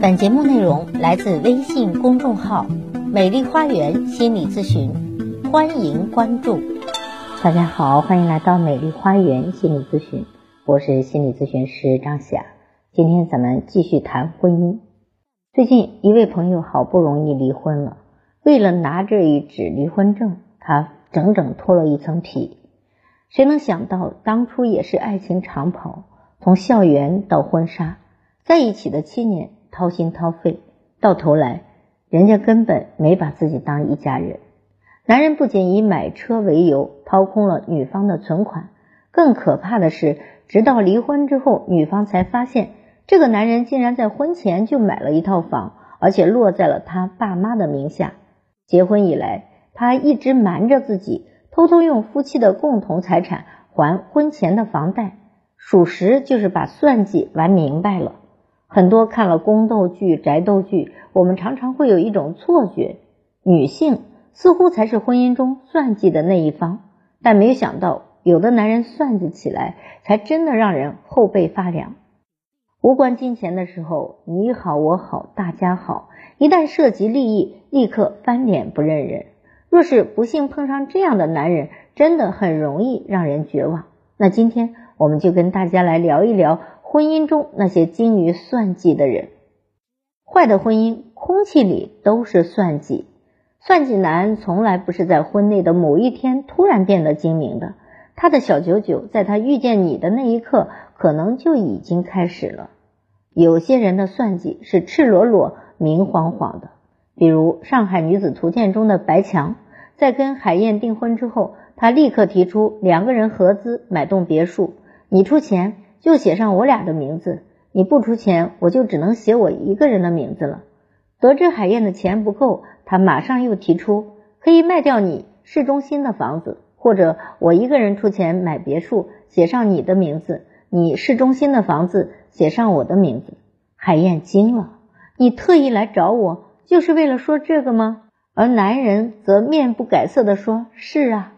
本节目内容来自微信公众号“美丽花园心理咨询”，欢迎关注。大家好，欢迎来到美丽花园心理咨询，我是心理咨询师张霞。今天咱们继续谈婚姻。最近一位朋友好不容易离婚了，为了拿这一纸离婚证，他整整脱了一层皮。谁能想到，当初也是爱情长跑，从校园到婚纱，在一起的七年。掏心掏肺，到头来，人家根本没把自己当一家人。男人不仅以买车为由掏空了女方的存款，更可怕的是，直到离婚之后，女方才发现这个男人竟然在婚前就买了一套房，而且落在了他爸妈的名下。结婚以来，他一直瞒着自己，偷偷用夫妻的共同财产还婚前的房贷，属实就是把算计玩明白了。很多看了宫斗剧、宅斗剧，我们常常会有一种错觉：女性似乎才是婚姻中算计的那一方。但没有想到，有的男人算计起来，才真的让人后背发凉。无关金钱的时候，你好我好大家好；一旦涉及利益，立刻翻脸不认人。若是不幸碰上这样的男人，真的很容易让人绝望。那今天我们就跟大家来聊一聊。婚姻中那些精于算计的人，坏的婚姻空气里都是算计。算计男从来不是在婚内的某一天突然变得精明的，他的小九九在他遇见你的那一刻，可能就已经开始了。有些人的算计是赤裸裸、明晃晃的，比如《上海女子图鉴》中的白强，在跟海燕订婚之后，他立刻提出两个人合资买栋别墅，你出钱。就写上我俩的名字，你不出钱，我就只能写我一个人的名字了。得知海燕的钱不够，他马上又提出可以卖掉你市中心的房子，或者我一个人出钱买别墅，写上你的名字，你市中心的房子写上我的名字。海燕惊了，你特意来找我，就是为了说这个吗？而男人则面不改色的说：“是啊，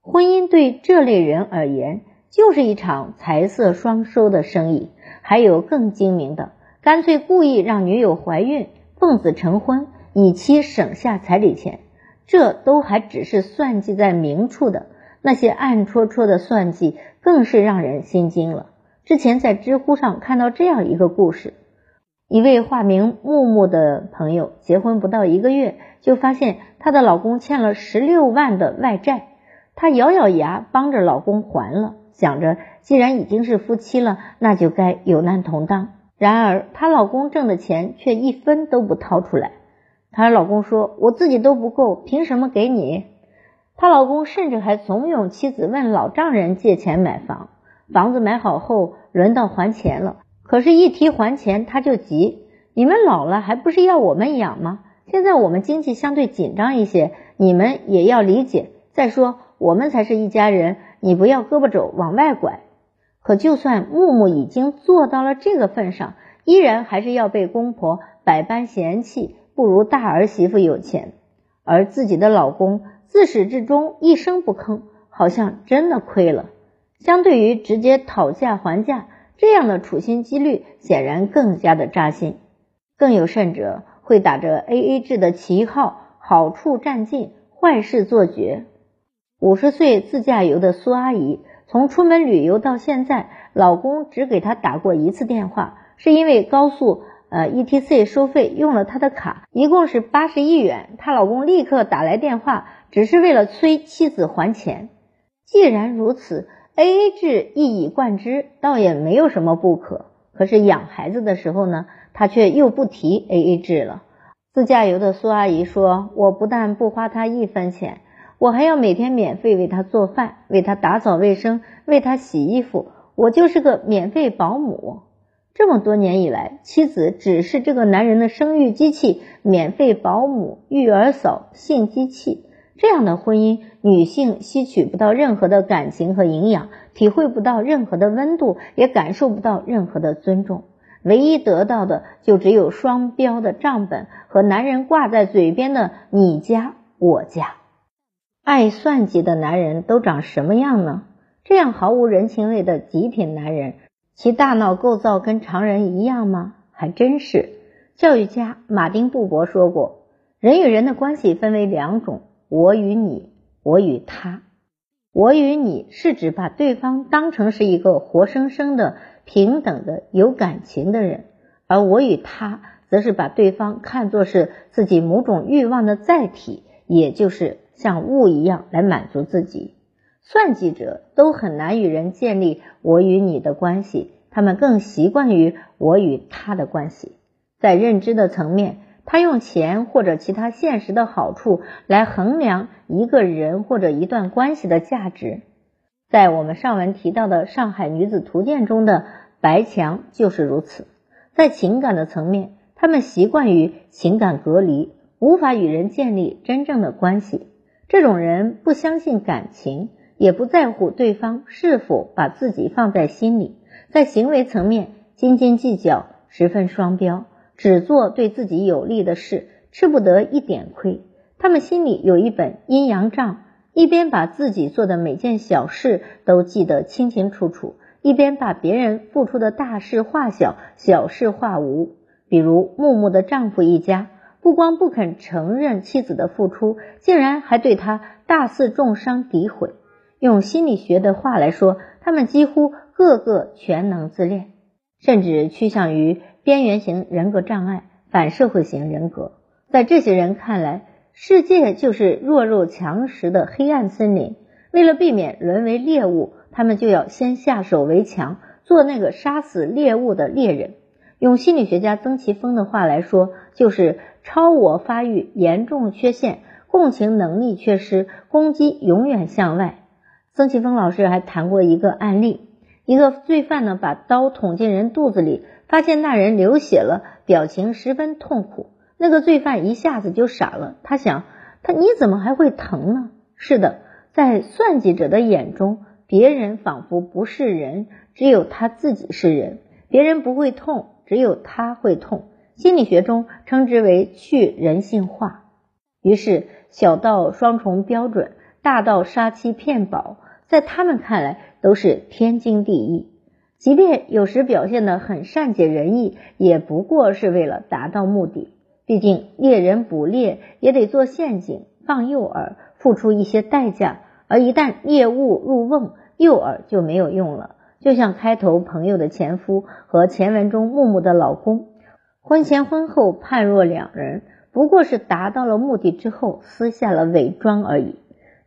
婚姻对这类人而言。”就是一场财色双收的生意，还有更精明的，干脆故意让女友怀孕，奉子成婚，以期省下彩礼钱。这都还只是算计在明处的，那些暗戳戳的算计更是让人心惊了。之前在知乎上看到这样一个故事：一位化名木木的朋友，结婚不到一个月，就发现她的老公欠了十六万的外债，她咬咬牙帮着老公还了。想着，既然已经是夫妻了，那就该有难同当。然而，她老公挣的钱却一分都不掏出来。她老公说：“我自己都不够，凭什么给你？”她老公甚至还怂恿妻子问老丈人借钱买房。房子买好后，轮到还钱了，可是，一提还钱，他就急：“你们老了，还不是要我们养吗？现在我们经济相对紧张一些，你们也要理解。再说，我们才是一家人。”你不要胳膊肘往外拐，可就算木木已经做到了这个份上，依然还是要被公婆百般嫌弃，不如大儿媳妇有钱。而自己的老公自始至终一声不吭，好像真的亏了。相对于直接讨价还价，这样的处心积虑显然更加的扎心。更有甚者，会打着 A A 制的旗号，好处占尽，坏事做绝。五十岁自驾游的苏阿姨，从出门旅游到现在，老公只给她打过一次电话，是因为高速呃 E T C 收费用了她的卡，一共是八十一元，她老公立刻打来电话，只是为了催妻子还钱。既然如此，A A 制一以贯之，倒也没有什么不可。可是养孩子的时候呢，他却又不提 A A 制了。自驾游的苏阿姨说：“我不但不花他一分钱。”我还要每天免费为他做饭，为他打扫卫生，为他洗衣服，我就是个免费保姆。这么多年以来，妻子只是这个男人的生育机器，免费保姆、育儿嫂、性机器。这样的婚姻，女性吸取不到任何的感情和营养，体会不到任何的温度，也感受不到任何的尊重，唯一得到的就只有双标的账本和男人挂在嘴边的“你家我家”。爱算计的男人都长什么样呢？这样毫无人情味的极品男人，其大脑构造跟常人一样吗？还真是。教育家马丁布伯说过，人与人的关系分为两种：我与你，我与他。我与你是指把对方当成是一个活生生的、平等的、有感情的人，而我与他，则是把对方看作是自己某种欲望的载体，也就是像物一样来满足自己。算计者都很难与人建立我与你的关系，他们更习惯于我与他的关系。在认知的层面，他用钱或者其他现实的好处来衡量一个人或者一段关系的价值。在我们上文提到的《上海女子图鉴》中的白墙就是如此。在情感的层面，他们习惯于情感隔离，无法与人建立真正的关系。这种人不相信感情。也不在乎对方是否把自己放在心里，在行为层面斤斤计较，十分双标，只做对自己有利的事，吃不得一点亏。他们心里有一本阴阳账，一边把自己做的每件小事都记得清清楚楚，一边把别人付出的大事化小，小事化无。比如木木的丈夫一家，不光不肯承认妻子的付出，竟然还对她大肆重伤诋毁。用心理学的话来说，他们几乎个个全能自恋，甚至趋向于边缘型人格障碍、反社会型人格。在这些人看来，世界就是弱肉强食的黑暗森林。为了避免沦为猎物，他们就要先下手为强，做那个杀死猎物的猎人。用心理学家曾奇峰的话来说，就是超我发育严重缺陷，共情能力缺失，攻击永远向外。曾奇峰老师还谈过一个案例，一个罪犯呢把刀捅进人肚子里，发现那人流血了，表情十分痛苦。那个罪犯一下子就傻了，他想，他你怎么还会疼呢？是的，在算计者的眼中，别人仿佛不是人，只有他自己是人。别人不会痛，只有他会痛。心理学中称之为去人性化。于是小到双重标准，大到杀妻骗保。在他们看来都是天经地义，即便有时表现得很善解人意，也不过是为了达到目的。毕竟猎人捕猎也得做陷阱、放诱饵，付出一些代价。而一旦猎物入瓮，诱饵就没有用了。就像开头朋友的前夫和前文中木木的老公，婚前婚后判若两人，不过是达到了目的之后撕下了伪装而已。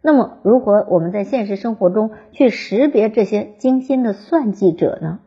那么，如何我们在现实生活中去识别这些精心的算计者呢？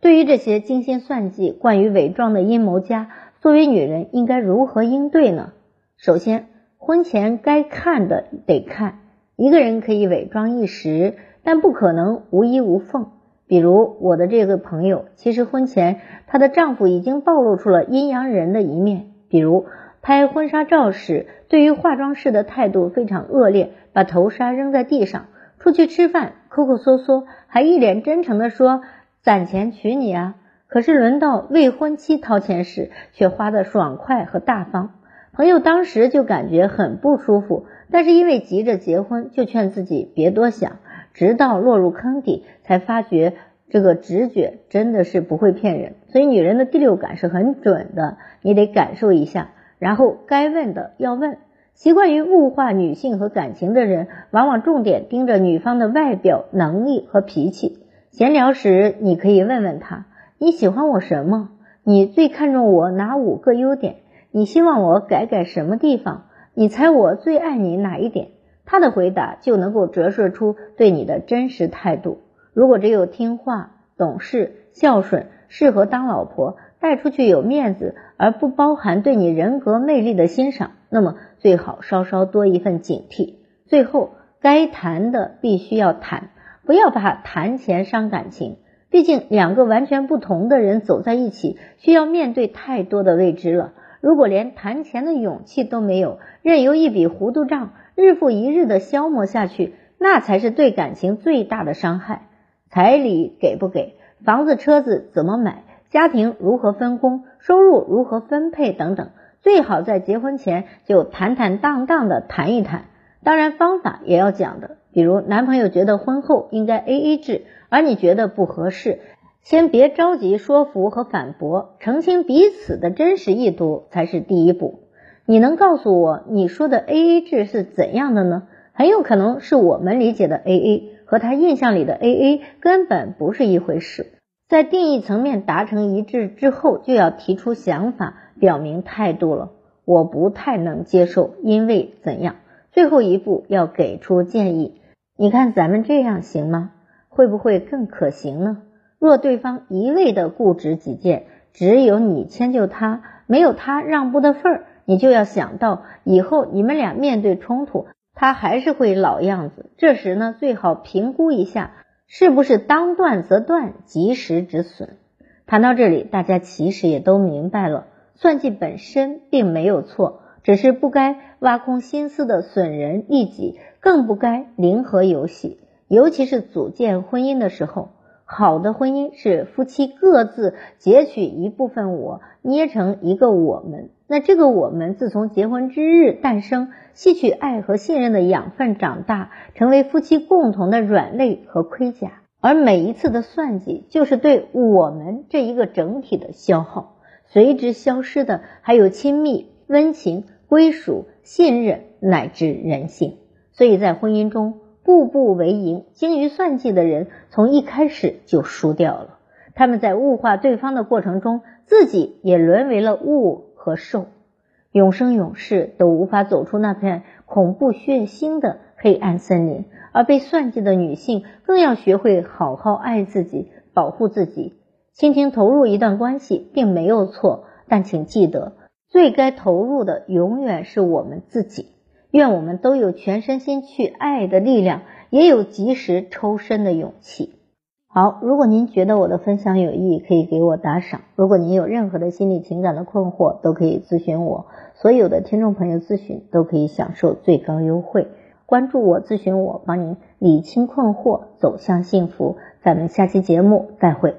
对于这些精心算计、惯于伪装的阴谋家，作为女人应该如何应对呢？首先，婚前该看的得看。一个人可以伪装一时，但不可能无依无缝。比如我的这个朋友，其实婚前她的丈夫已经暴露出了阴阳人的一面，比如。拍婚纱照时，对于化妆师的态度非常恶劣，把头纱扔在地上。出去吃饭，抠抠缩缩，还一脸真诚的说：“攒钱娶你啊！”可是轮到未婚妻掏钱时，却花的爽快和大方。朋友当时就感觉很不舒服，但是因为急着结婚，就劝自己别多想。直到落入坑底，才发觉这个直觉真的是不会骗人。所以女人的第六感是很准的，你得感受一下。然后该问的要问，习惯于物化女性和感情的人，往往重点盯着女方的外表、能力和脾气。闲聊时，你可以问问他：你喜欢我什么？你最看重我哪五个优点？你希望我改改什么地方？你猜我最爱你哪一点？他的回答就能够折射出对你的真实态度。如果只有听话、懂事、孝顺，适合当老婆。带出去有面子，而不包含对你人格魅力的欣赏，那么最好稍稍多一份警惕。最后，该谈的必须要谈，不要怕谈钱伤感情。毕竟两个完全不同的人走在一起，需要面对太多的未知了。如果连谈钱的勇气都没有，任由一笔糊涂账日复一日的消磨下去，那才是对感情最大的伤害。彩礼给不给？房子车子怎么买？家庭如何分工，收入如何分配等等，最好在结婚前就坦坦荡荡的谈一谈。当然，方法也要讲的，比如男朋友觉得婚后应该 A A 制，而你觉得不合适，先别着急说服和反驳，澄清彼此的真实意图才是第一步。你能告诉我你说的 A A 制是怎样的呢？很有可能是我们理解的 A A 和他印象里的 A A 根本不是一回事。在定义层面达成一致之后，就要提出想法，表明态度了。我不太能接受，因为怎样？最后一步要给出建议。你看咱们这样行吗？会不会更可行呢？若对方一味的固执己见，只有你迁就他，没有他让步的份儿。你就要想到，以后你们俩面对冲突，他还是会老样子。这时呢，最好评估一下，是不是当断则断，及时止损。谈到这里，大家其实也都明白了，算计本身并没有错，只是不该挖空心思的损人利己，更不该零和游戏。尤其是组建婚姻的时候，好的婚姻是夫妻各自截取一部分我，捏成一个我们。那这个我们自从结婚之日诞生，吸取爱和信任的养分长大，成为夫妻共同的软肋和盔甲。而每一次的算计，就是对我们这一个整体的消耗。随之消失的，还有亲密、温情、归属、信任乃至人性。所以在婚姻中，步步为营、精于算计的人，从一开始就输掉了。他们在物化对方的过程中，自己也沦为了物。和兽，永生永世都无法走出那片恐怖血腥的黑暗森林，而被算计的女性更要学会好好爱自己，保护自己。倾情投入一段关系并没有错，但请记得，最该投入的永远是我们自己。愿我们都有全身心去爱的力量，也有及时抽身的勇气。好，如果您觉得我的分享有意义，可以给我打赏。如果您有任何的心理情感的困惑，都可以咨询我。所有的听众朋友咨询都可以享受最高优惠。关注我，咨询我，帮您理清困惑，走向幸福。咱们下期节目再会。